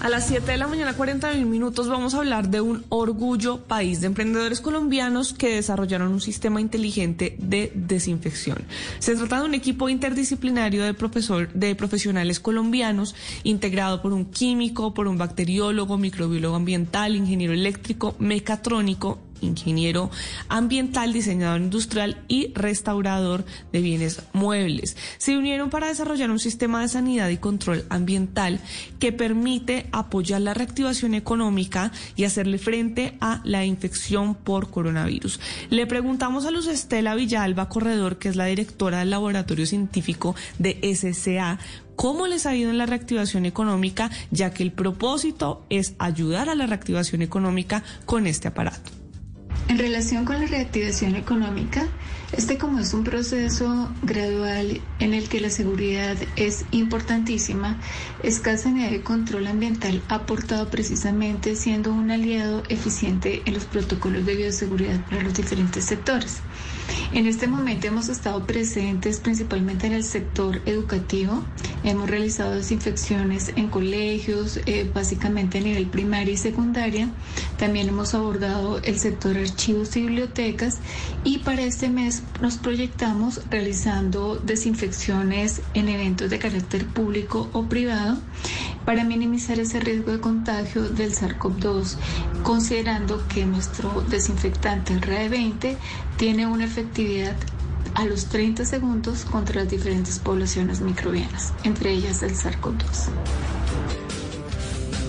A las 7 de la mañana, 41 minutos, vamos a hablar de un orgullo país de emprendedores colombianos que desarrollaron un sistema inteligente de desinfección. Se trata de un equipo interdisciplinario de, profesor, de profesionales colombianos integrado por un químico, por un bacteriólogo, microbiólogo ambiental, ingeniero eléctrico, mecatrónico ingeniero ambiental, diseñador industrial y restaurador de bienes muebles. Se unieron para desarrollar un sistema de sanidad y control ambiental que permite apoyar la reactivación económica y hacerle frente a la infección por coronavirus. Le preguntamos a Luz Estela Villalba Corredor, que es la directora del laboratorio científico de SCA, cómo les ha ido en la reactivación económica, ya que el propósito es ayudar a la reactivación económica con este aparato. En relación con la reactivación económica, este como es un proceso gradual en el que la seguridad es importantísima, escasa de control ambiental ha aportado precisamente siendo un aliado eficiente en los protocolos de bioseguridad para los diferentes sectores. En este momento hemos estado presentes principalmente en el sector educativo. Hemos realizado desinfecciones en colegios, eh, básicamente a nivel primaria y secundaria. También hemos abordado el sector archivos y bibliotecas y para este mes nos proyectamos realizando desinfecciones en eventos de carácter público o privado para minimizar ese riesgo de contagio del SARS-CoV-2, considerando que nuestro desinfectante, el RAE20, tiene una efectividad a los 30 segundos contra las diferentes poblaciones microbianas, entre ellas el SARS-CoV-2.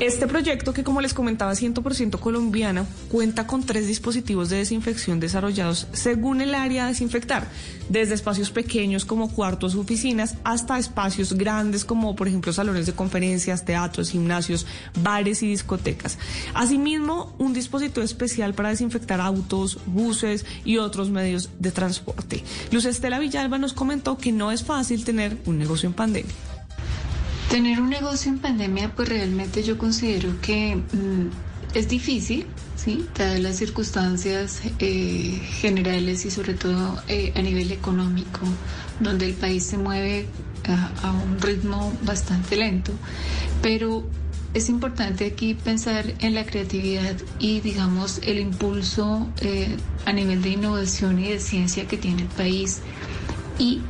Este proyecto, que como les comentaba 100% colombiana, cuenta con tres dispositivos de desinfección desarrollados según el área a desinfectar, desde espacios pequeños como cuartos oficinas hasta espacios grandes como por ejemplo salones de conferencias, teatros, gimnasios, bares y discotecas. Asimismo, un dispositivo especial para desinfectar autos, buses y otros medios de transporte. Luz Estela Villalba nos comentó que no es fácil tener un negocio en pandemia. Tener un negocio en pandemia, pues realmente yo considero que mm, es difícil, ¿sí? Dadas las circunstancias eh, generales y sobre todo eh, a nivel económico, donde el país se mueve a, un ritmo bastante lento. Pero es importante aquí pensar en la creatividad y, digamos, el impulso eh, a nivel de innovación y de ciencia que tiene el país y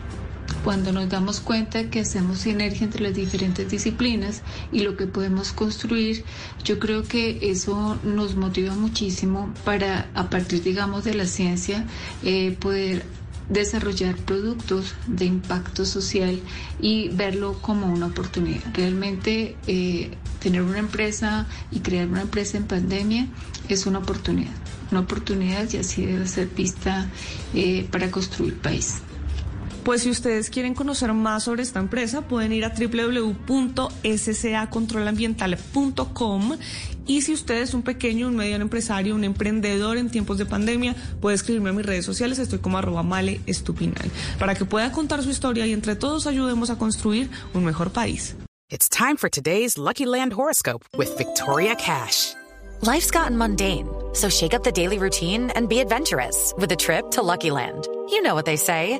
cuando nos damos cuenta que hacemos sinergia entre las diferentes disciplinas y lo que podemos construir, yo creo que eso nos motiva muchísimo para, a partir, digamos, de la ciencia, eh, poder desarrollar productos de impacto social y verlo como una oportunidad. Realmente eh, tener una empresa y crear una empresa en pandemia es una oportunidad, una oportunidad y así debe ser vista eh, para construir país. Pues si ustedes quieren conocer más sobre esta empresa, pueden ir a www.scacontrolambiental.com y si usted es un pequeño, un mediano empresario, un emprendedor en tiempos de pandemia, puede escribirme a mis redes sociales, estoy como arroba male estupinal, para que pueda contar su historia y entre todos ayudemos a construir un mejor país. It's time for today's Lucky Land horoscope with Victoria Cash. Life's gotten mundane, so shake up the daily routine and be adventurous with a trip to Lucky Land. You know what they say.